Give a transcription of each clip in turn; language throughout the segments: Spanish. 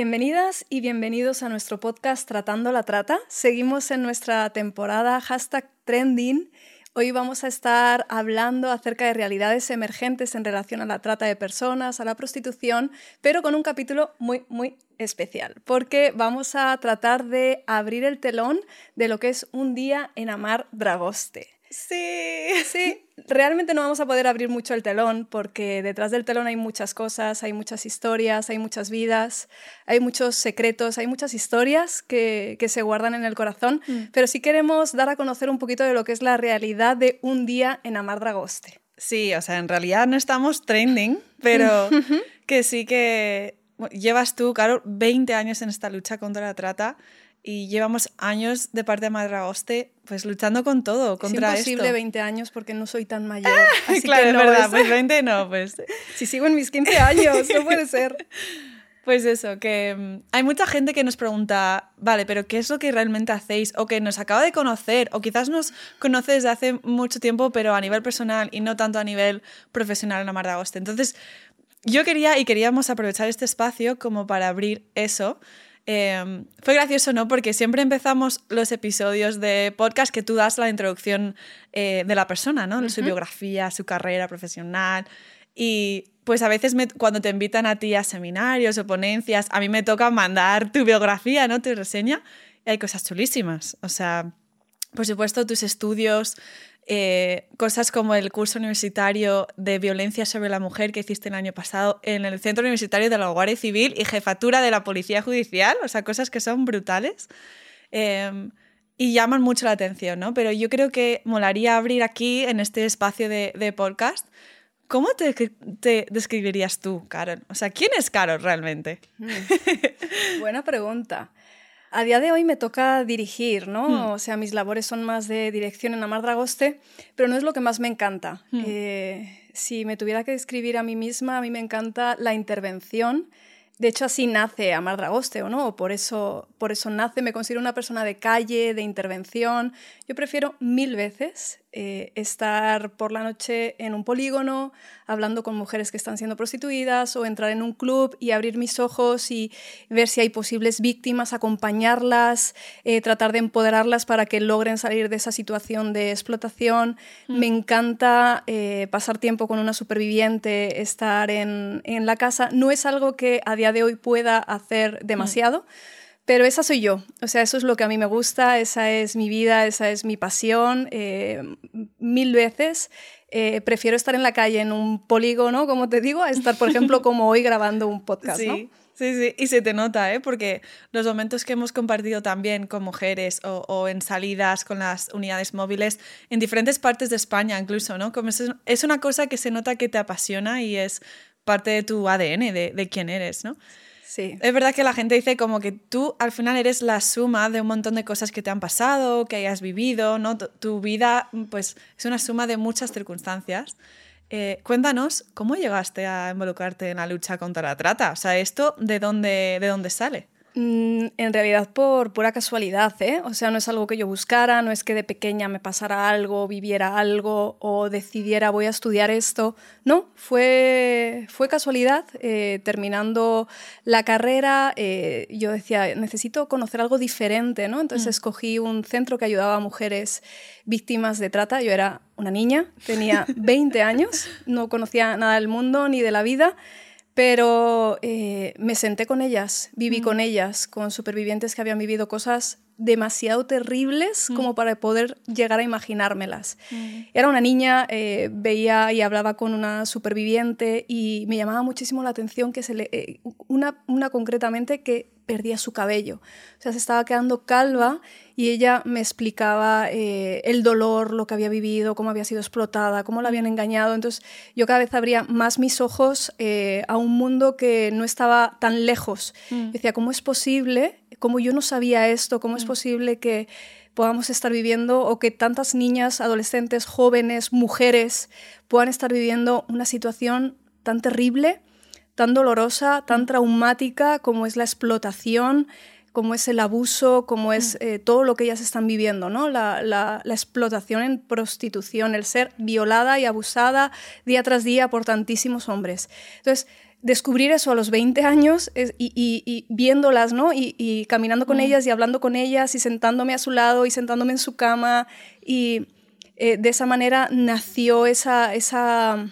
Bienvenidas y bienvenidos a nuestro podcast Tratando la Trata. Seguimos en nuestra temporada hashtag trending. Hoy vamos a estar hablando acerca de realidades emergentes en relación a la trata de personas, a la prostitución, pero con un capítulo muy, muy especial, porque vamos a tratar de abrir el telón de lo que es un día en Amar Dragoste. Sí. Sí, realmente no vamos a poder abrir mucho el telón porque detrás del telón hay muchas cosas, hay muchas historias, hay muchas vidas, hay muchos secretos, hay muchas historias que, que se guardan en el corazón, mm. pero sí queremos dar a conocer un poquito de lo que es la realidad de un día en Amar Dragoste. Sí, o sea, en realidad no estamos trending, pero que sí que llevas tú, Carol, 20 años en esta lucha contra la trata y llevamos años de parte de Madragoste pues luchando con todo contra es imposible 20 años porque no soy tan mayor. Así claro, que no, es verdad, pues 20 no, pues. si sigo en mis 15 años, no puede ser. Pues eso, que mm, hay mucha gente que nos pregunta, vale, pero ¿qué es lo que realmente hacéis? O que nos acaba de conocer, o quizás nos conoce desde hace mucho tiempo, pero a nivel personal y no tanto a nivel profesional en la Madragoste. Entonces, yo quería y queríamos aprovechar este espacio como para abrir eso Em, fue gracioso, ¿no? Porque siempre empezamos los episodios de podcast que tú das la introducción eh, de la persona, ¿no? Su biografía, su carrera profesional. Y pues a veces cuando te invitan a ti a seminarios o ponencias, a mí me toca mandar tu biografía, ¿no? Tu reseña. Y hay cosas chulísimas. O sea, por supuesto, tus estudios, eh, cosas como el curso universitario de violencia sobre la mujer que hiciste el año pasado en el Centro Universitario de la Guardia Civil y jefatura de la Policía Judicial, o sea, cosas que son brutales. Em, y llaman mucho la atención, ¿no? Pero yo creo que molaría abrir aquí, en este espacio de, podcast, ¿Cómo te, te, describirías tú, Carol? O sea, ¿quién es Carol realmente? Mm. Buena pregunta. A día de hoy me toca dirigir, ¿no? Hmm. O sea, mis labores son más de dirección en Amar Dragoste, pero no es lo que más me encanta. Hmm. Eh, si me tuviera que describir a mí misma, a mí me encanta la intervención. De hecho, así nace Amar Dragoste, ¿o no? Por eso, por eso nace, me considero una persona de calle, de intervención. Yo prefiero mil veces eh, estar por la noche en un polígono hablando con mujeres que están siendo prostituidas o entrar en un club y abrir mis ojos y ver si hay posibles víctimas, acompañarlas, eh, tratar de empoderarlas para que logren salir de esa situación de explotación. Mm. Me encanta eh, pasar tiempo con una superviviente, estar en, en, la casa. No es algo que a día de hoy pueda hacer demasiado. Mm. Pero esa soy yo, o sea, eso es lo que a mí me gusta, esa es mi vida, esa es mi pasión. Eh, mil veces eh, prefiero estar en la calle en un polígono, como te digo, a estar, por ejemplo, como hoy grabando un podcast. Sí. Sí, sí, y se te nota, ¿eh? porque los momentos que hemos compartido también con mujeres o, o, en salidas con las unidades móviles en diferentes partes de España incluso, ¿no? Como es, es una cosa que se nota que te apasiona y es parte de tu ADN, de, de quién eres, ¿no? Es verdad que la gente dice como que tú al final eres la suma de un montón de cosas que te han pasado, que hayas vivido, ¿no? Tu vida pues es una suma de muchas circunstancias. Eh, cuéntanos, ¿cómo llegaste a involucrarte en la lucha contra la trata? O sea, ¿esto de dónde, de dónde sale? Mm, en realidad por pura casualidad, ¿eh? O sea, no es algo que yo buscara, no es que de pequeña me pasara algo, viviera algo o decidiera voy a estudiar esto. No, fue, fue casualidad. Eh, terminando la carrera, eh, yo decía, necesito conocer algo diferente, ¿no? Entonces mm. escogí un centro que ayudaba a mujeres víctimas de trata. Yo era una niña, tenía 20 años, no conocía nada del mundo ni de la vida. Pero eh, me senté con ellas, viví con ellas, con supervivientes que habían vivido cosas demasiado terribles como para poder llegar a imaginármelas. Era una niña, eh, veía y hablaba con una superviviente y me llamaba muchísimo la atención que se le, eh, una, una concretamente que perdía su cabello. O sea, se estaba quedando calva y ella me explicaba eh, el dolor, lo que había vivido, cómo había sido explotada, cómo la habían engañado. Entonces yo cada vez abría más mis ojos eh, a un mundo que no estaba tan lejos. Mm. Decía, ¿cómo es posible? ¿Cómo yo no sabía esto? ¿Cómo es mm. posible que podamos estar viviendo o que tantas niñas, adolescentes, jóvenes, mujeres puedan estar viviendo una situación tan terrible? Tan dolorosa, tan traumática como es la explotación, cómo es el abuso, cómo es eh, todo lo que ellas están viviendo, ¿no? La, la, la, explotación en prostitución, el ser violada y abusada día tras día por tantísimos hombres. Entonces, descubrir eso a los 20 años y, y, y, viéndolas, ¿no? Y, y caminando con ellas y hablando con ellas y sentándome a su lado y sentándome en su cama y eh, de esa manera nació esa, esa,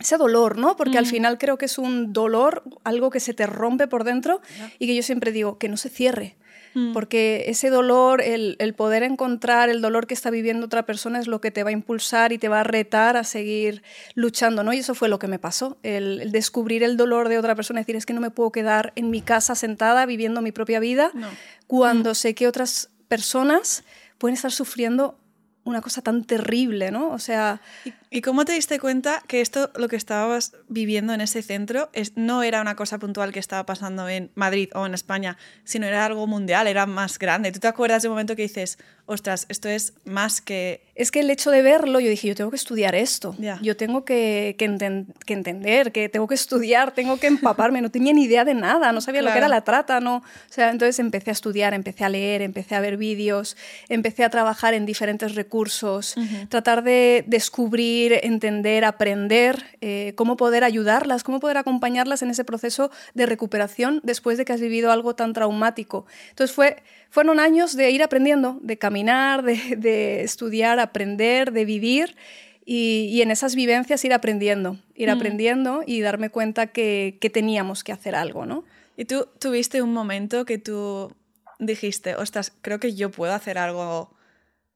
ese dolor, ¿no? Porque al final creo que es un dolor, algo que se te rompe por dentro y que yo siempre digo, que no se cierre. Mm. Porque ese dolor, el, el, poder encontrar el dolor que está viviendo otra persona es lo que te va a impulsar y te va a retar a seguir luchando, ¿no? Y eso fue lo que me pasó, el, el descubrir el dolor de otra persona, decir, es que no me puedo quedar en mi casa sentada viviendo mi propia vida no. cuando mm. sé que otras personas pueden estar sufriendo una cosa tan terrible, ¿no? O sea... ¿Y, ¿Y, cómo te diste cuenta que esto, lo que estabas viviendo en ese centro, es, no era una cosa puntual que estaba pasando en Madrid o en España, sino era algo mundial, era más grande? ¿Tú te acuerdas de un momento que dices, ostras, esto es más que... Es que el hecho de verlo, yo dije, yo tengo que estudiar esto, yeah. yo tengo que, que, enten que, entender, que tengo que estudiar, tengo que empaparme, no tenía ni idea de nada, no sabía claro. lo que era la trata, no... O sea, entonces empecé a estudiar, empecé a leer, empecé a ver vídeos, empecé a trabajar en diferentes recursos, uh -huh. tratar de descubrir, entender, aprender, eh, cómo poder ayudarlas, cómo poder acompañarlas en ese proceso de recuperación después de que has vivido algo tan traumático. Entonces fue fueron años de ir aprendiendo, de caminar, de, de estudiar, aprender, de vivir y, y, en esas vivencias ir aprendiendo, ir mm. aprendiendo y darme cuenta que, que, teníamos que hacer algo, ¿no? ¿Y tú tuviste un momento que tú dijiste, ostras, creo que yo puedo hacer algo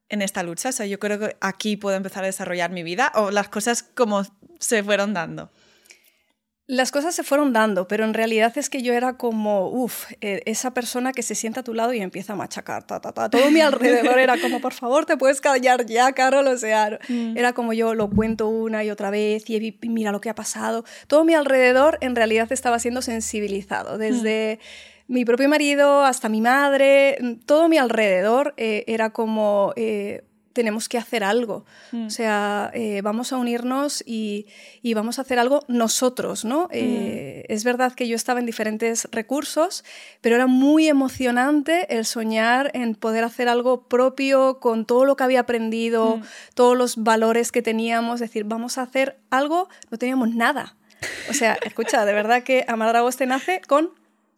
en esta lucha? O sea, yo creo que aquí puedo empezar a desarrollar mi vida o las cosas como se fueron dando. Las cosas se fueron dando, pero en realidad es que yo era como, uff, eh, esa persona que se sienta a tu lado y empieza a machacar, ta, ta, ta. todo mi alrededor era como, por favor, te puedes callar ya, Carol, o sea, mm. era como yo lo cuento una y otra vez y mira lo que ha pasado. Todo mi alrededor en realidad estaba siendo sensibilizado, desde... Mm mi propio marido hasta mi madre, todo mi alrededor eh, era como eh, tenemos que hacer algo. Mm. O sea, eh, vamos a unirnos y, y, vamos a hacer algo nosotros, ¿no? Mm. es verdad que yo estaba en diferentes recursos, pero era muy emocionante el soñar en poder hacer algo propio con todo lo que había aprendido, mm. todos los valores que teníamos, es decir, vamos a hacer algo, no teníamos nada. O sea, escucha, de verdad que Amar Dragoste nace con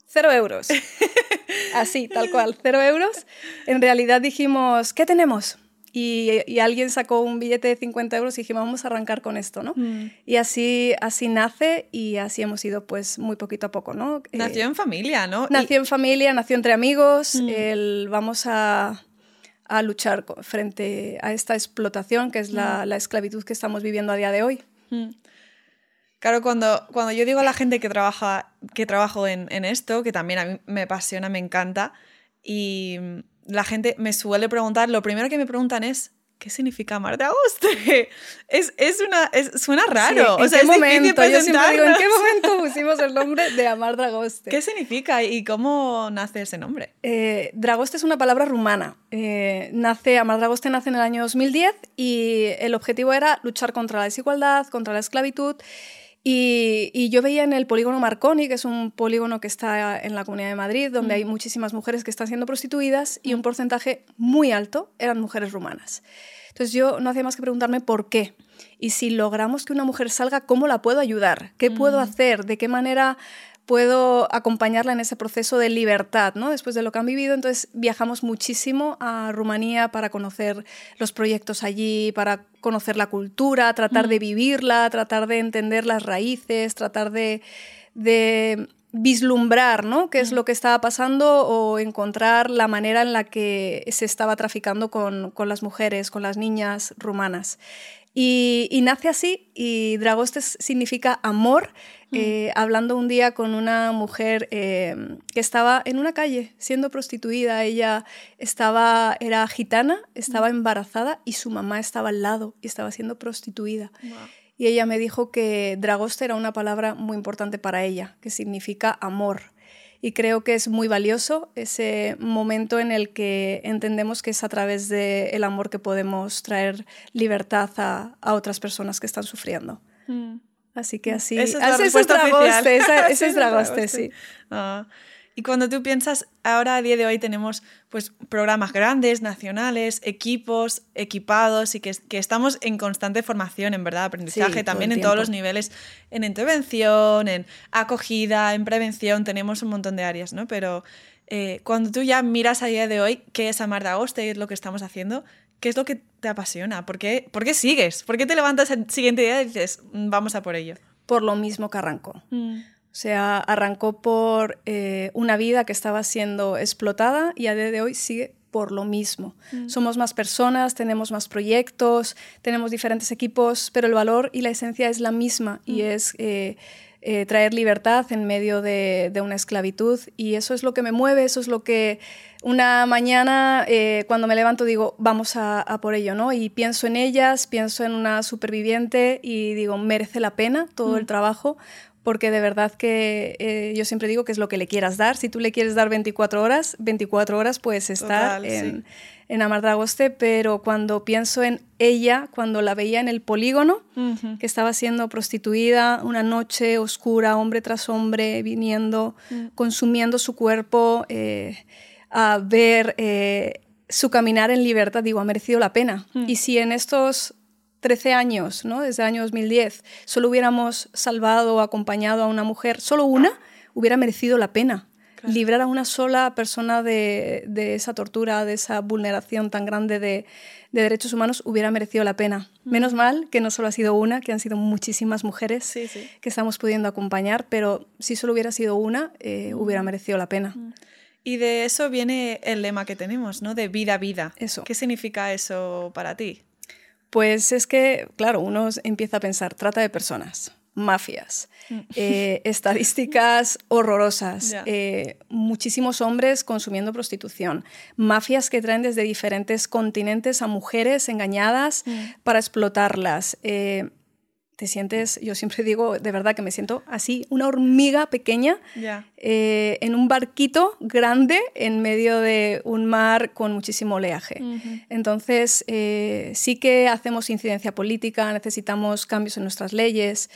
cero euros. Así, tal cual, cero euros. En realidad dijimos, ¿qué tenemos? Y, y, alguien sacó un billete de 50 euros y dijimos, vamos a arrancar con esto, ¿no? Mm. Y así, así nace y así hemos ido pues muy poquito a poco, ¿no? Nació eh, en familia, ¿no? Nació y... en familia, nació entre amigos, mm. el, vamos a, a, luchar frente a esta explotación que es la, mm. la, esclavitud que estamos viviendo a día de hoy. Claro, cuando, cuando yo digo a la gente que, trabaja, que trabajo en, en esto, que también a mí me apasiona, me encanta, y la gente me suele preguntar, lo primero que me preguntan es, ¿qué significa amar de agoste? Es, es una, es, suena raro. Sí, ¿en o sea, qué momento? Yo siempre digo, ¿en qué momento pusimos el nombre de amar Dragoste? ¿Qué significa y cómo nace ese nombre? Eh, Dragoste es una palabra rumana. Eh, nace, amar Dragoste nace en el año 2010 y el objetivo era luchar contra la desigualdad, contra la esclavitud y, y, yo veía en el polígono Marconi, que es un polígono que está en la Comunidad de Madrid, donde mm. hay muchísimas mujeres que están siendo prostituidas y un porcentaje muy alto eran mujeres rumanas. Entonces yo no hacía más que preguntarme por qué. Y si logramos que una mujer salga, ¿cómo la puedo ayudar? ¿Qué mm. puedo hacer? ¿De qué manera puedo acompañarla en ese proceso de libertad, ¿no? Después de lo que han vivido, entonces viajamos muchísimo a Rumanía para conocer los proyectos allí, para conocer la cultura, tratar mm. de vivirla, tratar de entender las raíces, tratar de, de vislumbrar ¿no? qué es mm. lo que estaba pasando o encontrar la manera en la que se estaba traficando con, con las mujeres, con las niñas rumanas. Y, y, nace así, y Dragostes significa amor, mm. eh, hablando un día con una mujer eh, que estaba en una calle siendo prostituida. Ella estaba, era gitana, estaba mm. embarazada y su mamá estaba al lado y estaba siendo prostituida. Wow. Y ella me dijo que Dragoste era una palabra muy importante para ella, que significa amor y creo que es muy valioso ese momento en el que entendemos que es a través del el amor que podemos traer libertad a, a, otras personas que están sufriendo. Mm. Así que así. Esa es, esa es Dragoste, esa, ese es Dragoste, sí. Ah. Y cuando tú piensas, ahora a día de hoy tenemos pues programas grandes, nacionales, equipos, equipados y que, que estamos en constante formación, en verdad, aprendizaje, también en todos los niveles, en intervención, en acogida, en prevención, tenemos un montón de áreas, ¿no? Pero eh, cuando tú ya miras a día de hoy qué es Amar de Agosto y es lo que estamos haciendo, ¿qué es lo que te apasiona? ¿Por qué, ¿Por qué sigues? ¿Por qué te levantas el siguiente día y dices, mm, vamos a por ello? Por lo mismo que arrancó. Mm. O sea, arrancó por eh, una vida que estaba siendo explotada y a día de hoy sigue por lo mismo. Mm. Somos más personas, tenemos más proyectos, tenemos diferentes equipos, pero el valor y la esencia es la misma y mm. es eh, eh, traer libertad en medio de, una esclavitud y eso es lo que me mueve, eso es lo que una mañana cuando me levanto digo, vamos a, por ello, ¿no? Y pienso en ellas, pienso en una superviviente y digo, merece la pena todo el mm. trabajo porque de verdad que eh, yo siempre digo que es lo que le quieras dar. Si tú le quieres dar 24 horas, 24 horas puedes estar en, en Amardragoste, pero cuando pienso en ella, cuando la veía en el polígono, que estaba siendo prostituida, una noche oscura, hombre tras hombre, viniendo, mm. consumiendo su cuerpo, eh, a ver eh, su caminar en libertad, digo, ha merecido la pena. Mm. Y si en estos 13 años, ¿no? desde el año 2010, solo hubiéramos salvado o acompañado a una mujer, solo una, hubiera merecido la pena. Librar a una sola persona de, esa tortura, de esa vulneración tan grande de, derechos humanos, hubiera merecido la pena. Menos mal que no solo ha sido una, que han sido muchísimas mujeres que estamos pudiendo acompañar, pero si solo hubiera sido una, eh, hubiera merecido la pena. Y de eso viene el lema que tenemos, ¿no? De vida a vida. Eso. ¿Qué significa eso para ti? Pues es que, claro, uno empieza a pensar, trata de personas, mafias, mm. eh, estadísticas horrorosas, eh, muchísimos hombres consumiendo prostitución, mafias que traen desde diferentes continentes a mujeres engañadas mm. para explotarlas. Eh, te sientes, yo siempre digo, de verdad que me siento así, una hormiga pequeña eh, en un barquito grande en medio de un mar con muchísimo oleaje. Entonces, eh, sí que hacemos incidencia política, necesitamos cambios en nuestras leyes,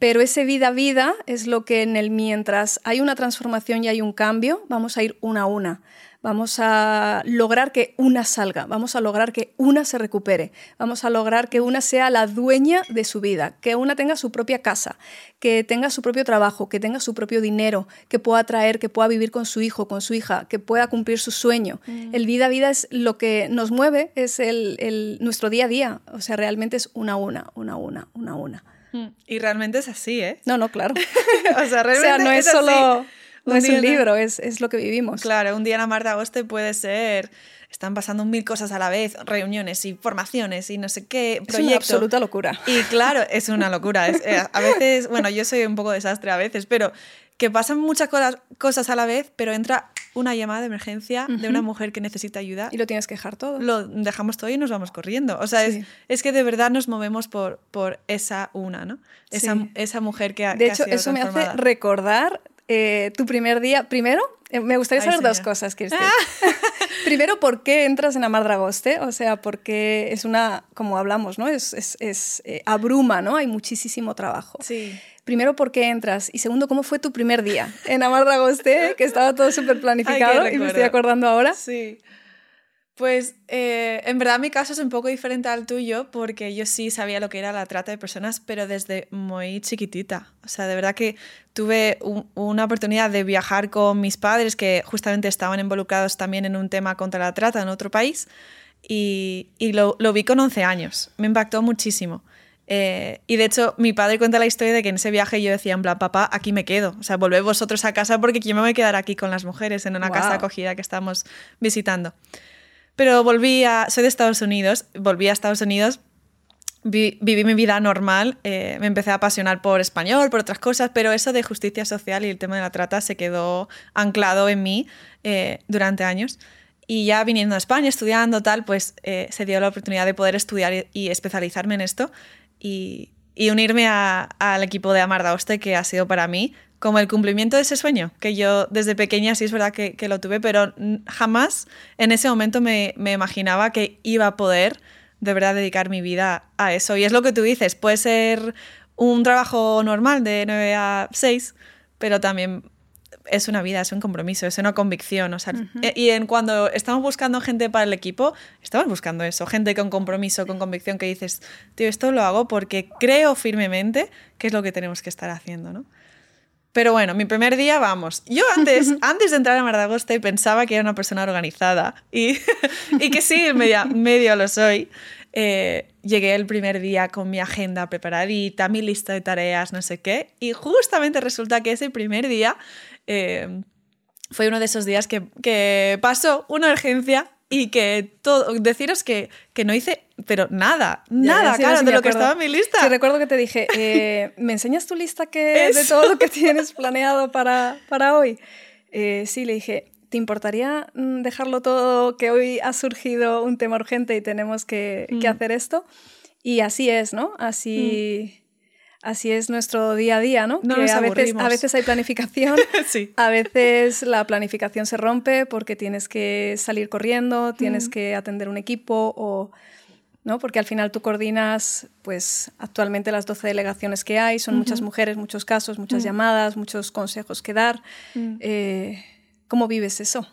pero ese vida a vida es lo que en el mientras hay una transformación y hay un cambio, vamos a ir una a una vamos a lograr que una salga, vamos a lograr que una se recupere, vamos a lograr que una sea la dueña de su vida, que una tenga su propia casa, que tenga su propio trabajo, que tenga su propio dinero, que pueda traer, que pueda vivir con su hijo, con su hija, que pueda cumplir su sueño. Mm. El vida a vida es lo que nos mueve, es el, nuestro día a día, o sea, realmente es una a una, una a una, una a una. Mm. Y realmente es así, ¿eh? No, no, claro. o sea, realmente no es, solo... No es un libro, es, es, lo que vivimos. Claro, un día en la mar de agosto puede ser están pasando mil cosas a la vez, reuniones y formaciones y no sé qué, proyectos. Es una absoluta locura. Y claro, es una locura. Eh, a veces, bueno, yo soy un poco desastre a veces, pero que pasan muchas cosas a la vez, pero entra una llamada de emergencia de una mujer que necesita ayuda. Y lo tienes que dejar todo. Lo dejamos todo y nos vamos corriendo. O sea, es, es, que de verdad nos movemos por, por esa una, ¿no? Esa, esa mujer que ha De hecho, eso me hace recordar eh, tu primer día. Primero, eh, me gustaría saber dos cosas, Kirsten. Ah. Primero, ¿por qué entras en Amar Dragoste? O sea, porque es una, como hablamos, ¿no? Es, es, es eh, abruma, ¿no? Hay muchísimo trabajo. Sí. Primero, ¿por qué entras? Y segundo, ¿cómo fue tu primer día en Amar Dragoste? Que estaba todo súper planificado y me estoy acordando ahora. Sí. Pues eh, en verdad mi caso es un poco diferente al tuyo porque yo sí sabía lo que era la trata de personas, pero desde muy chiquitita. O sea, de verdad que tuve una oportunidad de viajar con mis padres que justamente estaban involucrados también en un tema contra la trata en otro país y, y lo, lo, vi con 11 años. Me impactó muchísimo. Eh, y de hecho, mi padre cuenta la historia de que en ese viaje yo decía, en plan, papá, aquí me quedo. O sea, volved vosotros a casa porque yo me voy a quedar aquí con las mujeres en una casa acogida que estamos visitando. Pero volví a, soy de Estados Unidos, volví a Estados Unidos, viví mi vida normal, eh, me empecé a apasionar por español, por otras cosas, pero eso de justicia social y el tema de la trata se quedó anclado en mí eh, durante años. Y ya viniendo a España, estudiando tal, pues eh, se dio la oportunidad de poder estudiar y, especializarme en esto y, y unirme al equipo de Amar Daoste, que ha sido para mí como el cumplimiento de ese sueño, que yo desde pequeña sí es verdad que, lo tuve, pero jamás en ese momento me, imaginaba que iba a poder de verdad dedicar mi vida a eso. Y es lo que tú dices, puede ser un trabajo normal de 9 a 6, pero también es una vida, es un compromiso, es una convicción. O sea, Y en cuando estamos buscando gente para el equipo, estamos buscando eso, gente con compromiso, con convicción, que dices, tío, esto lo hago porque creo firmemente que es lo que tenemos que estar haciendo, ¿no? Pero bueno, mi primer día, vamos. Yo antes, antes de entrar a Mardagoste pensaba que era una persona organizada y, y que sí, medio, medio lo soy. Eh, llegué el primer día con mi agenda preparadita, mi lista de tareas, no sé qué, y justamente resulta que ese primer día eh, fue uno de esos días que, que pasó una urgencia y que todo, deciros que, que no hice, pero nada, nada, claro, de lo que estaba en mi lista. Sí, recuerdo que te dije, eh, ¿me enseñas tu lista que, de todo lo que tienes planeado para, para hoy? sí, le dije, ¿te importaría mm, dejarlo todo que hoy ha surgido un tema urgente y tenemos que, mm. hacer esto? Y así es, ¿no? Así, mm. Así es nuestro día a día, ¿no? que a veces, a veces hay planificación, a veces la planificación se rompe porque tienes que salir corriendo, tienes que atender un equipo o... ¿no? Porque al final tú coordinas, pues actualmente las 12 delegaciones que hay, son muchas mujeres, muchos casos, muchas llamadas, muchos consejos que dar. Eh, ¿Cómo vives eso?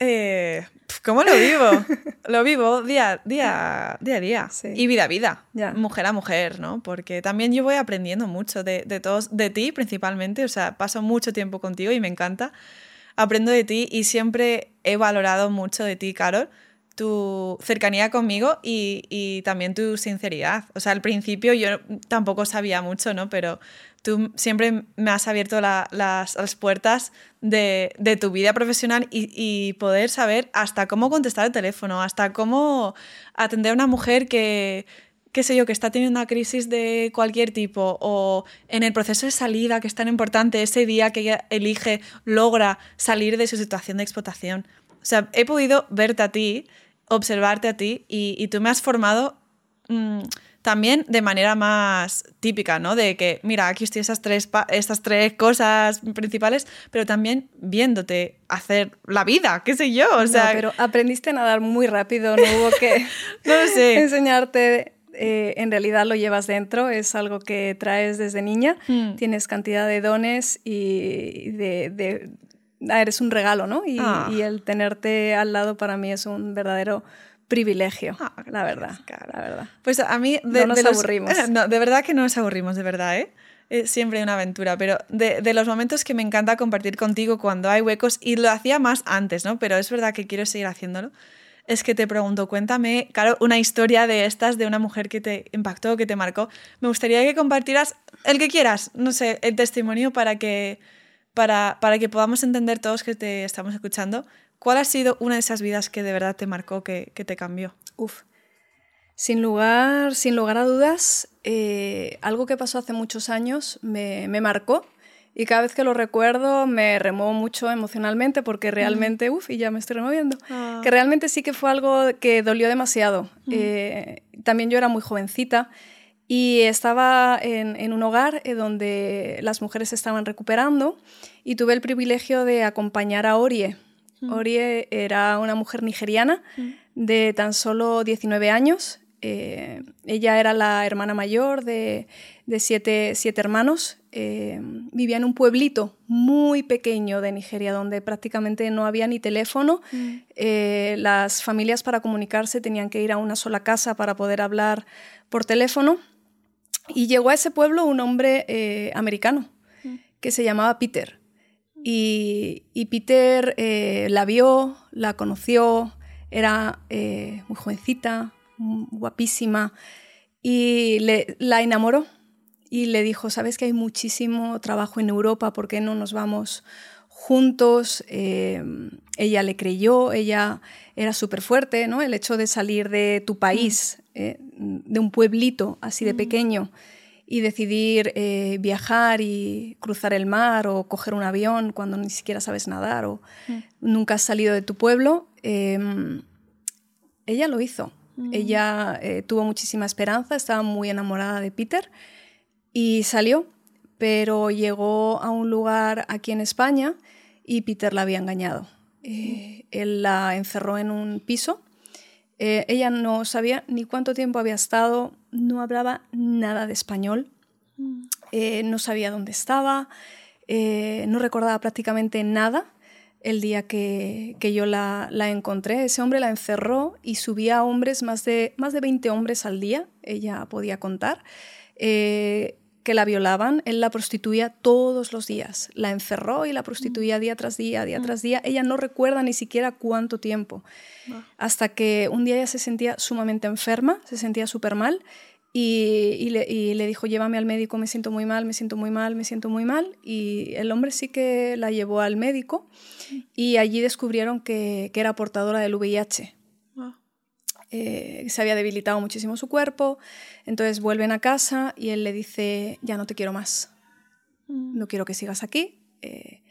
Eh, ¿Cómo lo vivo? lo vivo día, día, día a día. Y vida a vida. Mujer a mujer, ¿no? Porque también yo voy aprendiendo mucho de, de, todos, de ti principalmente. O sea, paso mucho tiempo contigo y me encanta. Aprendo de ti y siempre he valorado mucho de ti, Carol tu cercanía conmigo y, y, también tu sinceridad. O sea, al principio yo tampoco sabía mucho, ¿no? Pero tú siempre me has abierto las, puertas de, tu vida profesional y, y, poder saber hasta cómo contestar el teléfono, hasta cómo atender a una mujer que, qué sé yo, que está teniendo una crisis de cualquier tipo o en el proceso de salida que es tan importante, ese día que ella elige, logra salir de su situación de explotación. O sea, he podido verte a ti observarte a ti y, tú me has formado mm, también de manera más típica, ¿no? De que, mira, aquí estoy esas tres, estas tres cosas principales, pero también viéndote hacer la vida, qué sé yo, o sea... pero aprendiste a nadar muy rápido, no hubo que no sé. enseñarte eh, en realidad lo llevas dentro, es algo que traes desde niña, hmm. tienes cantidad de dones y de, Ah, eres un regalo, ¿no? Ah. Y, el tenerte al lado para mí es un verdadero privilegio, ah, la verdad, la verdad. Pues a mí de, no nos aburrimos. no, de verdad que no nos aburrimos, de verdad, ¿eh? Es siempre una aventura, pero de, de, los momentos que me encanta compartir contigo cuando hay huecos, y lo hacía más antes, ¿no? Pero es verdad que quiero seguir haciéndolo. Es que te pregunto, cuéntame, claro, una historia de estas, de una mujer que te impactó, que te marcó. Me gustaría que compartieras el que quieras, no sé, el testimonio para que para, que podamos entender todos que te estamos escuchando, ¿cuál ha sido una de esas vidas que de verdad te marcó, que, te cambió? Uf. Sin lugar, sin lugar a dudas, eh, algo que pasó hace muchos años me, marcó y cada vez que lo recuerdo me remuevo mucho emocionalmente porque realmente, uf, y ya me estoy removiendo, ah. que realmente sí que fue algo que dolió demasiado. Eh, también yo era muy jovencita y estaba en, un hogar eh, donde las mujeres estaban recuperando y tuve el privilegio de acompañar a Orie. Mm. Orie era una mujer nigeriana mm. de tan solo 19 años. Eh, ella era la hermana mayor de, siete, hermanos. Eh, vivía en un pueblito muy pequeño de Nigeria donde prácticamente no había ni teléfono. Mm. las familias para comunicarse tenían que ir a una sola casa para poder hablar por teléfono. Y llegó a ese pueblo un hombre eh, americano mm. que se llamaba Peter. Y, Peter eh, la vio, la conoció, era eh, muy jovencita, guapísima, y le, la enamoró. Y le dijo, sabes que hay muchísimo trabajo en Europa, ¿por qué no nos vamos juntos? ella le creyó, ella era súper fuerte, ¿no? El hecho de salir de tu país, eh, de un pueblito así de mm. pequeño y decidir eh, viajar y cruzar el mar o coger un avión cuando ni siquiera sabes nadar o mm. nunca has salido de tu pueblo, em, ella lo hizo. Mm. Ella eh, tuvo muchísima esperanza, estaba muy enamorada de Peter y salió, pero llegó a un lugar aquí en España y Peter la había engañado. él la encerró en un piso eh, ella no sabía ni cuánto tiempo había estado, no hablaba nada de español, mm. eh, no sabía dónde estaba, Eh, no recordaba prácticamente nada el día que, yo la, encontré. Ese hombre la encerró y subía a hombres, más de, más de 20 hombres al día, ella podía contar, eh, que la violaban. Él la prostituía todos los días. La encerró y la prostituía día tras día, día tras día. Ella no recuerda ni siquiera cuánto tiempo. Hasta que un día ella se sentía sumamente enferma, se sentía súper mal y, le, dijo, llévame al médico, me siento muy mal, me siento muy mal, me siento muy mal. Y el hombre sí que la llevó al médico y allí descubrieron que, era portadora del VIH. Eh, se había debilitado muchísimo su cuerpo, entonces vuelven a casa y él le dice, ya no te quiero más, mm. no quiero que sigas aquí. Eh,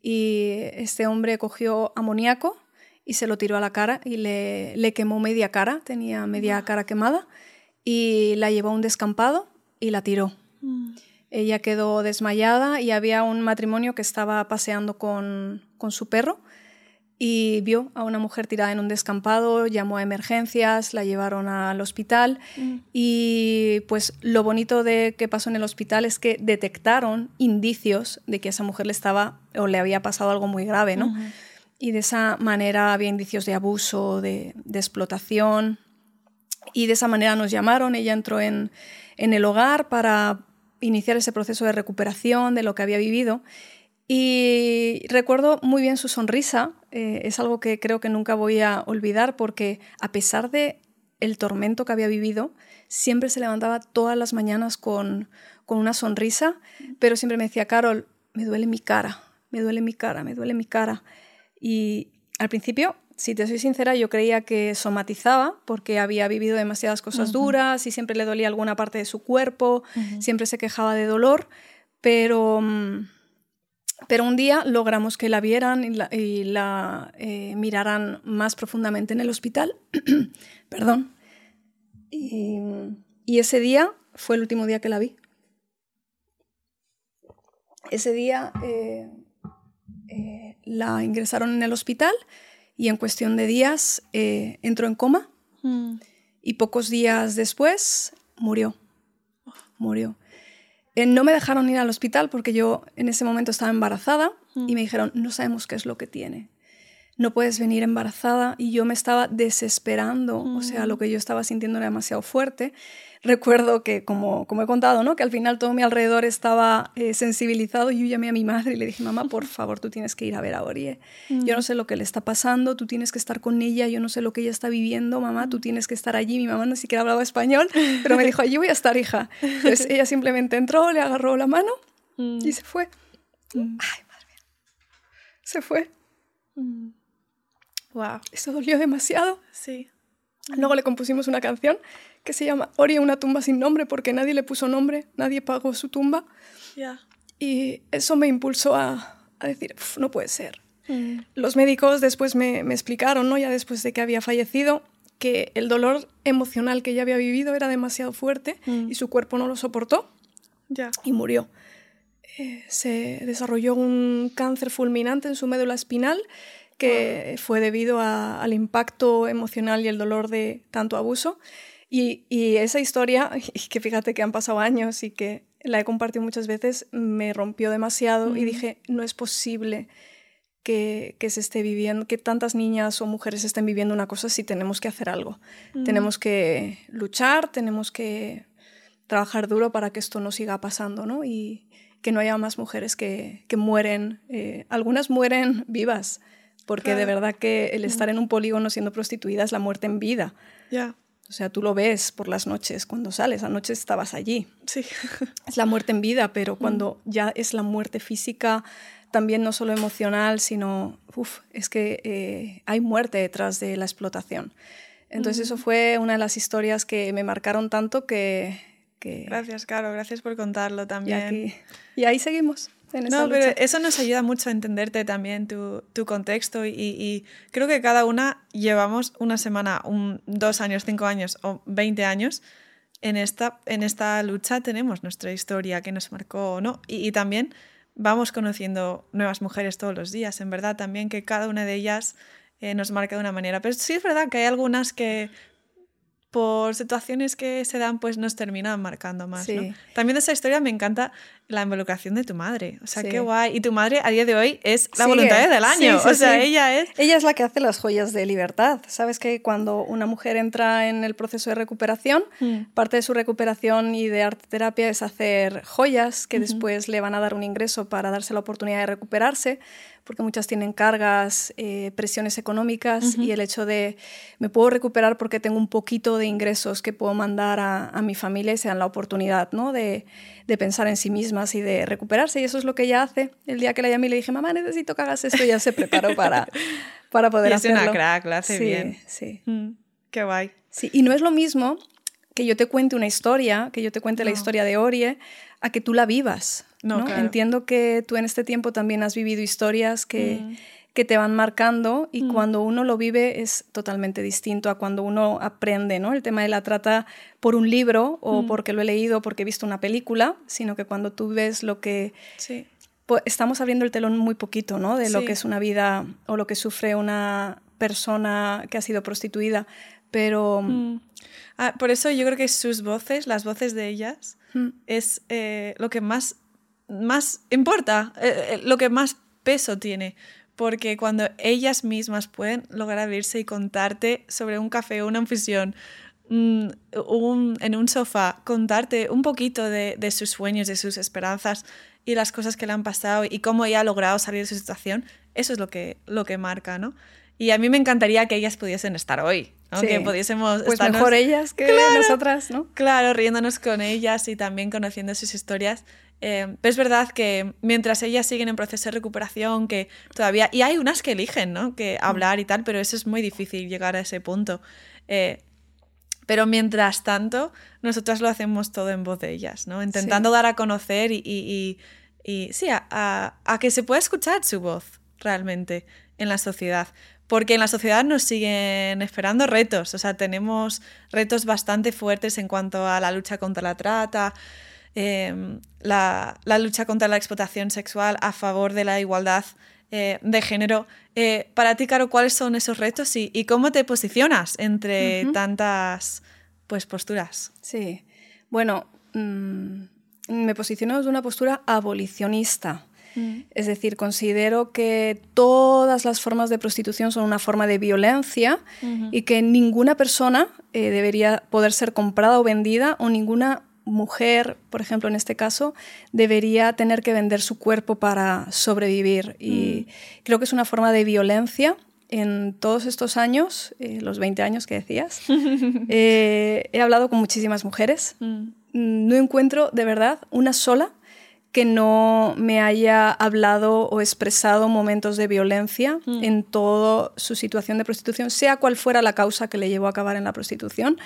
y este hombre cogió amoníaco y se lo tiró a la cara y le, le quemó media cara, tenía media cara quemada y la llevó a un descampado y la tiró. Mm. Ella quedó desmayada y había un matrimonio que estaba paseando con, su perro y vio a una mujer tirada en un descampado, llamó a emergencias, la llevaron al hospital mm. y pues lo bonito de que pasó en el hospital es que detectaron indicios de que a esa mujer le estaba o le había pasado algo muy grave, ¿no? Y de esa manera había indicios de abuso, de, de explotación, y de esa manera nos llamaron, ella entró en, el hogar para iniciar ese proceso de recuperación de lo que había vivido. Y recuerdo muy bien su sonrisa, eh, es algo que creo que nunca voy a olvidar porque a pesar de el tormento que había vivido, siempre se levantaba todas las mañanas con, con una sonrisa, pero siempre me decía, Carol, me duele mi cara, me duele mi cara, me duele mi cara. Y al principio si te soy sincera, yo creía que somatizaba porque había vivido demasiadas cosas duras y siempre le dolía alguna parte de su cuerpo, siempre se quejaba de dolor, pero, mm, pero un día logramos que la vieran y la, eh, miraran más profundamente en el hospital. Perdón. Y, ese día fue el último día que la vi. Ese día eh, eh, la ingresaron en el hospital y en cuestión de días eh, entró en coma mm. y pocos días después murió. Murió. Eh, no me dejaron ir al hospital porque yo en ese momento estaba embarazada y mm. me dijeron, no sabemos qué es lo que tiene. No puedes venir embarazada y yo me estaba desesperando, o sea, lo mm. que yo estaba sintiendo era demasiado fuerte recuerdo que, como, como he contado, ¿no? que al final todo mi alrededor estaba eh, sensibilizado. Yo llamé a mi madre y le dije, mamá, por favor, tú tienes que ir a ver a Orie. Yo no mm. sé lo que le está pasando, tú tienes que estar con ella, yo no sé lo que ella está viviendo, mamá, tú tienes que estar allí. Mi mamá no siquiera hablaba español, pero me dijo, allí voy a estar, hija. Entonces ella simplemente entró, le agarró la mano mm. y se fue. Mm. Ay, madre mía. Se fue. Wow. Eso dolió demasiado. Sí. Luego le compusimos una canción que se llama Ori una tumba sin nombre porque nadie le puso nombre, nadie pagó su tumba. Y eso me impulsó a, a decir, no puede ser. Mm. Los médicos después me, me, explicaron, ¿no? ya después de que había fallecido, que el dolor emocional que ella había vivido era demasiado fuerte mm. y su cuerpo no lo soportó ya y murió. Eh, se desarrolló un cáncer fulminante en su médula espinal que fue debido al impacto emocional y el dolor de tanto abuso. Y, esa historia, que fíjate que han pasado años y que la he compartido muchas veces, me rompió demasiado y dije, no es posible que, se esté viviendo, que tantas niñas o mujeres estén viviendo una cosa si tenemos que hacer algo. Tenemos que luchar, tenemos que trabajar duro para que esto no siga pasando, ¿no? Y que no haya más mujeres que, mueren. Eh, algunas mueren vivas, porque de verdad que el estar en un polígono siendo prostituida es la muerte en vida. Ya. O sea, tú lo ves por las noches cuando sales, anoche estabas allí. Sí. Es la muerte en vida, pero cuando ya es la muerte física, también no solo emocional, sino, uf, es que eh, hay muerte detrás de la explotación. Entonces eso fue una de las historias que me marcaron tanto que... que gracias, Caro, gracias por contarlo también. y ahí seguimos no, pero eso nos ayuda mucho a entenderte también tu, tu contexto y, y, creo que cada una llevamos una semana, un, dos años, cinco años o veinte años en esta, en esta lucha tenemos nuestra historia que nos marcó o no. Y, y, también vamos conociendo nuevas mujeres todos los días, en verdad también que cada una de ellas eh, nos marca de una manera, pero sí es verdad que hay algunas que por situaciones que se dan, pues nos terminan marcando más. También de esa historia me encanta la involucración de tu madre. O sea, Sí. qué guay. Y tu madre a día de hoy es la Sigue. voluntaria del año. Sí, sí, o sea, ella es... Ella es la que hace las joyas de libertad. Sabes que cuando una mujer entra en el proceso de recuperación, Mm. parte de su recuperación y de arte terapia es hacer joyas que después le van a dar un ingreso para darse la oportunidad de recuperarse, porque muchas tienen cargas, eh, presiones económicas y el hecho de me puedo recuperar porque tengo un poquito de ingresos que puedo mandar a, a mi familia y se dan la oportunidad ¿no? de, de pensar en sí mismas y de recuperarse. Y eso es lo que ella hace. El día que la llamé y le dije, mamá, necesito que hagas esto, ya se preparó para, para poder Y es hacerlo. una crack, lo hace sí, bien. Sí, Mm, qué guay. sí. Y no es lo mismo que yo te cuente una historia, que yo te cuente la historia de Orie, a que tú la vivas. No, ¿no? claro. Entiendo que tú en este tiempo también has vivido historias que, Mm. Que te van marcando y Mm. cuando uno lo vive es totalmente distinto a cuando uno aprende, ¿no? El tema de la trata por un libro o Mm. porque lo he leído o porque he visto una película, sino que cuando tú ves lo que Sí. pues, estamos abriendo el telón muy poquito, ¿no? De lo que es una vida o lo que sufre una persona que ha sido prostituida, pero Mm. Ah, por eso yo creo que sus voces, las voces de ellas, es eh, lo que más, más importa, eh, eh, lo que más peso tiene. Porque cuando ellas mismas pueden lograr abrirse y contarte sobre un café o una infusión, mm, un- en un sofá, contarte un poquito de, de sus sueños, de sus esperanzas y las cosas que le han pasado y cómo ella ha logrado salir de su situación, eso es lo que, lo que marca, ¿no? Y a mí me encantaría que ellas pudiesen estar hoy, ¿no? Sí. que pudiésemos pues estarnos- mejor ellas que Claro. nosotras, ¿no? Claro, riéndonos con ellas y también conociendo sus historias. Eh, pero es verdad que mientras ellas siguen en proceso de recuperación, que todavía... Y hay unas que eligen, ¿no? Que hablar y tal, pero eso es muy difícil llegar a ese punto. Eh, pero mientras tanto, nosotras lo hacemos todo en voz de ellas, ¿no? Intentando dar a conocer y, y- y- y, sí, a, a- a que se pueda escuchar su voz realmente en la sociedad. Porque en la sociedad nos siguen esperando retos, o sea, tenemos retos bastante fuertes en cuanto a la lucha contra la trata, eh, la, la lucha contra la explotación sexual, a favor de la igualdad eh, de género. Eh, para ti, Caro, ¿cuáles son esos retos y, y cómo te posicionas entre tantas pues, posturas? Sí. Bueno, mm, me posiciono desde una postura abolicionista. Es decir, considero que todas las formas de prostitución son una forma de violencia y que ninguna persona eh, debería poder ser comprada o vendida o ninguna mujer, por ejemplo, en este caso, debería tener que vender su cuerpo para sobrevivir. Y creo que es una forma de violencia. En todos estos años, eh, los 20 años que decías, eh, he hablado con muchísimas mujeres. Mm. No encuentro de verdad una sola que no me haya hablado o expresado momentos de violencia Mm. en toda su situación de prostitución, sea cual fuera la causa que le llevó a acabar en la prostitución.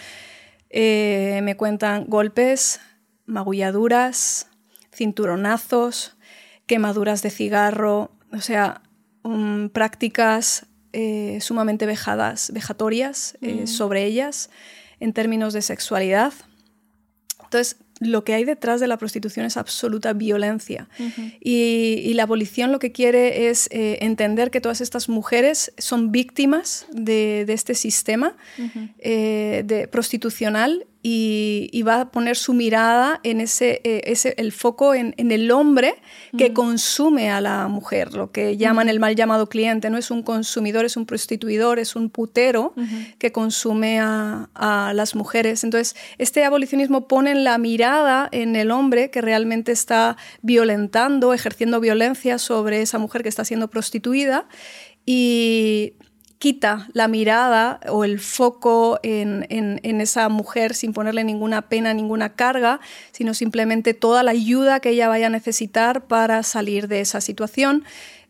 Eh, me cuentan golpes, magulladuras, cinturonazos, quemaduras de cigarro, o sea, mm, prácticas eh, sumamente vejadas, vejatorias eh, sobre ellas en términos de sexualidad. Entonces, lo que hay detrás de la prostitución es absoluta violencia. y, y la abolición lo que quiere es eh, entender que todas estas mujeres son víctimas de, de este sistema eh, de, prostitucional y, y va a poner su mirada en ese, eh, ese el foco en, en el hombre que consume a la mujer, lo que llaman el mal llamado cliente. No es un consumidor, es un prostituidor, es un putero que consume a, a las mujeres. Entonces, este abolicionismo pone la mirada en el hombre que realmente está violentando, ejerciendo violencia sobre esa mujer que está siendo prostituida y quita la mirada o el foco en, en, en, esa mujer sin ponerle ninguna pena, ninguna carga, sino simplemente toda la ayuda que ella vaya a necesitar para salir de esa situación.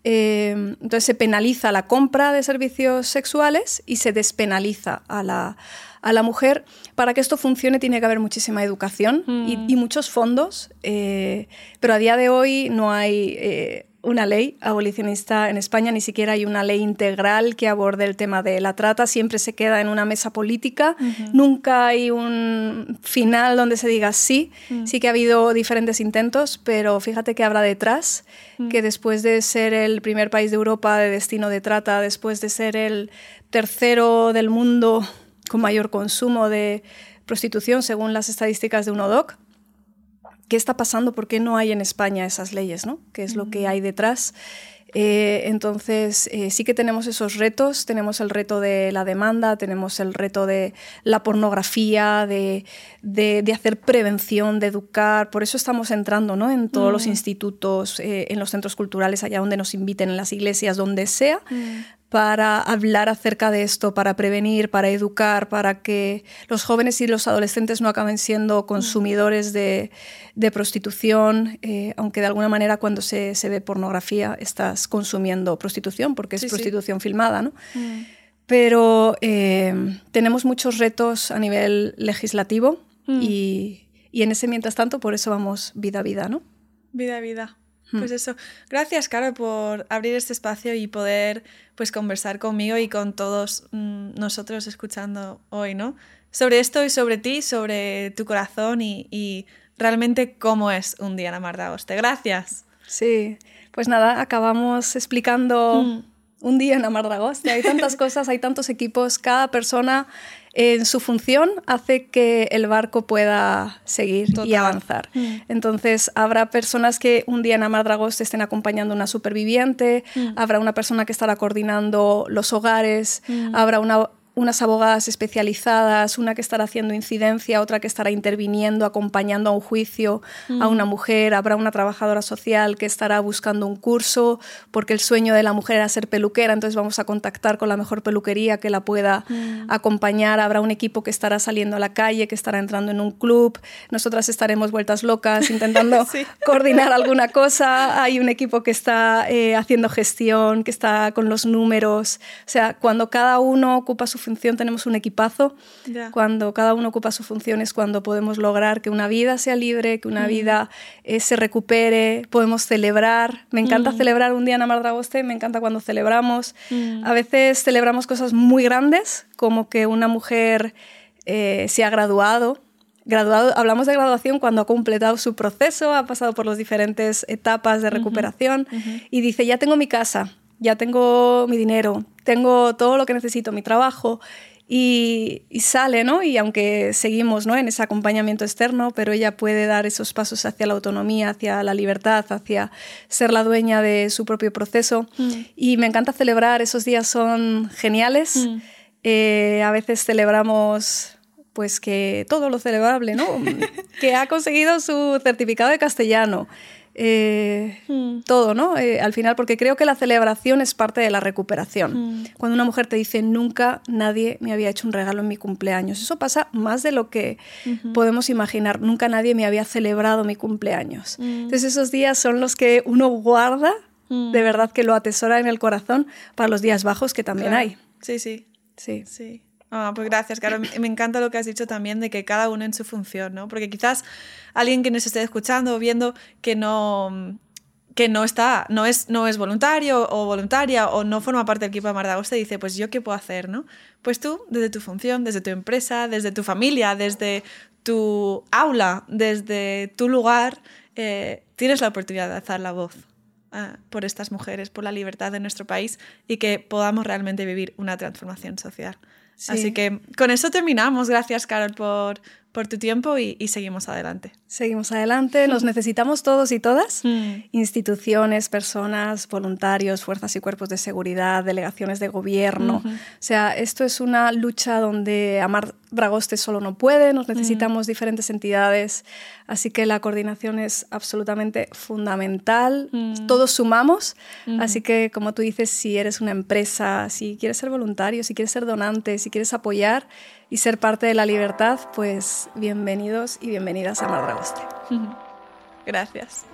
Eh, entonces se penaliza la compra de servicios sexuales y se despenaliza a la, a la mujer. Para que esto funcione tiene que haber muchísima educación mm. y, y, muchos fondos, eh, pero a día de hoy no hay eh, una ley abolicionista en España, ni siquiera hay una ley integral que aborde el tema de la trata, siempre se queda en una mesa política, uh -huh. nunca hay un final donde se diga sí, uh -huh. sí que ha habido diferentes intentos, pero fíjate que habrá detrás, uh -huh. que después de ser el primer país de Europa de destino de trata, después de ser el tercero del mundo con mayor consumo de prostitución según las estadísticas de UNODOC, qué está pasando, por qué no hay en España esas leyes, ¿no? ¿Qué es lo que hay detrás? Eh, entonces, eh, sí que tenemos esos retos, tenemos el reto de la demanda, tenemos el reto de la pornografía, de, de, hacer prevención, de educar, por eso estamos entrando ¿no? en todos los mm. institutos, eh, en los centros culturales, allá donde nos inviten, en las iglesias, donde sea, mm para hablar acerca de esto, para prevenir, para educar, para que los jóvenes y los adolescentes no acaben siendo consumidores de, prostitución, eh, aunque de alguna manera cuando se, ve pornografía estás consumiendo prostitución, porque es prostitución filmada, ¿no? Mm. Pero eh, tenemos muchos retos a nivel legislativo mm. y, y en ese mientras tanto, por eso vamos vida a vida, ¿no? Vida a vida. Pues eso. Gracias, Caro, por abrir este espacio y poder pues conversar conmigo y con todos mm, nosotros escuchando hoy, ¿no? Sobre esto y sobre ti, sobre tu corazón y, realmente cómo es un día en Amar de Agoste. Gracias. Sí, pues nada, acabamos explicando hmm. un día en Amar de Agoste. Hay tantas cosas, hay tantos equipos, cada persona en su función hace que el barco pueda seguir y avanzar. Mm. Entonces, habrá personas que un día en Amar Dragos estén acompañando a una superviviente, mm. habrá una persona que estará coordinando los hogares, mm. habrá una unas abogadas especializadas, una que estará haciendo incidencia, otra que estará interviniendo, acompañando a un juicio a una mujer, habrá una trabajadora social que estará buscando un curso, porque el sueño de la mujer era ser peluquera, entonces vamos a contactar con la mejor peluquería que la pueda acompañar, habrá un equipo que estará saliendo a la calle, que estará entrando en un club, nosotras estaremos vueltas locas intentando coordinar alguna cosa, hay un equipo que está eh, haciendo gestión, que está con los números, o sea, cuando cada uno ocupa su función tenemos un equipazo. Cuando cada uno ocupa su función es cuando podemos lograr que una vida sea libre, que una mm. vida eh, se recupere, podemos celebrar. Me encanta mm. celebrar un día en Amardragoste, me encanta cuando celebramos. Mm. A veces celebramos cosas muy grandes, como que una mujer eh, se ha graduado. Graduado, hablamos de graduación cuando ha completado su proceso, ha pasado por las diferentes etapas de recuperación y dice, ya tengo mi casa, ya tengo mi dinero, tengo todo lo que necesito, mi trabajo, y, sale, ¿no? Y aunque seguimos ¿no? en ese acompañamiento externo, pero ella puede dar esos pasos hacia la autonomía, hacia la libertad, hacia ser la dueña de su propio proceso. Mm. Y me encanta celebrar, esos días son geniales. Mm. Eh, a veces celebramos pues que todo lo celebrable, ¿no? que ha conseguido su certificado de castellano, eh, hmm. todo, ¿no? Eh, al final, porque creo que la celebración es parte de la recuperación. Hmm. Cuando una mujer te dice, nunca nadie me había hecho un regalo en mi cumpleaños, eso pasa más de lo que podemos imaginar. Nunca nadie me había celebrado mi cumpleaños. Hmm. Entonces esos días son los que uno guarda, de verdad que lo atesora en el corazón para los días bajos que también hay. Sí, sí. Sí. Sí. Ah, pues gracias, Caro. Me encanta lo que has dicho también de que cada uno en su función, ¿no? Porque quizás alguien que nos esté escuchando o viendo que no que no está, no es, no es voluntario o voluntaria o no forma parte del equipo de Mar te dice, pues yo qué puedo hacer, ¿no? Pues tú, desde tu función, desde tu empresa, desde tu familia, desde tu aula, desde tu lugar, eh, tienes la oportunidad de alzar la voz ah, por estas mujeres, por la libertad de nuestro país y que podamos realmente vivir una transformación social. Así que con eso terminamos. Gracias, Carol, por, por tu tiempo y, seguimos adelante. Seguimos adelante, nos necesitamos todos y todas, mm. instituciones, personas, voluntarios, fuerzas y cuerpos de seguridad, delegaciones de gobierno. O sea, esto es una lucha donde Amar Dragoste solo no puede, nos necesitamos mm. diferentes entidades, así que la coordinación es absolutamente fundamental. Mm. Todos sumamos, así que como tú dices, si eres una empresa, si quieres ser voluntario, si quieres ser donante, si quieres apoyar, y ser parte de la libertad, pues bienvenidos y bienvenidas a Mardragoste. Gracias.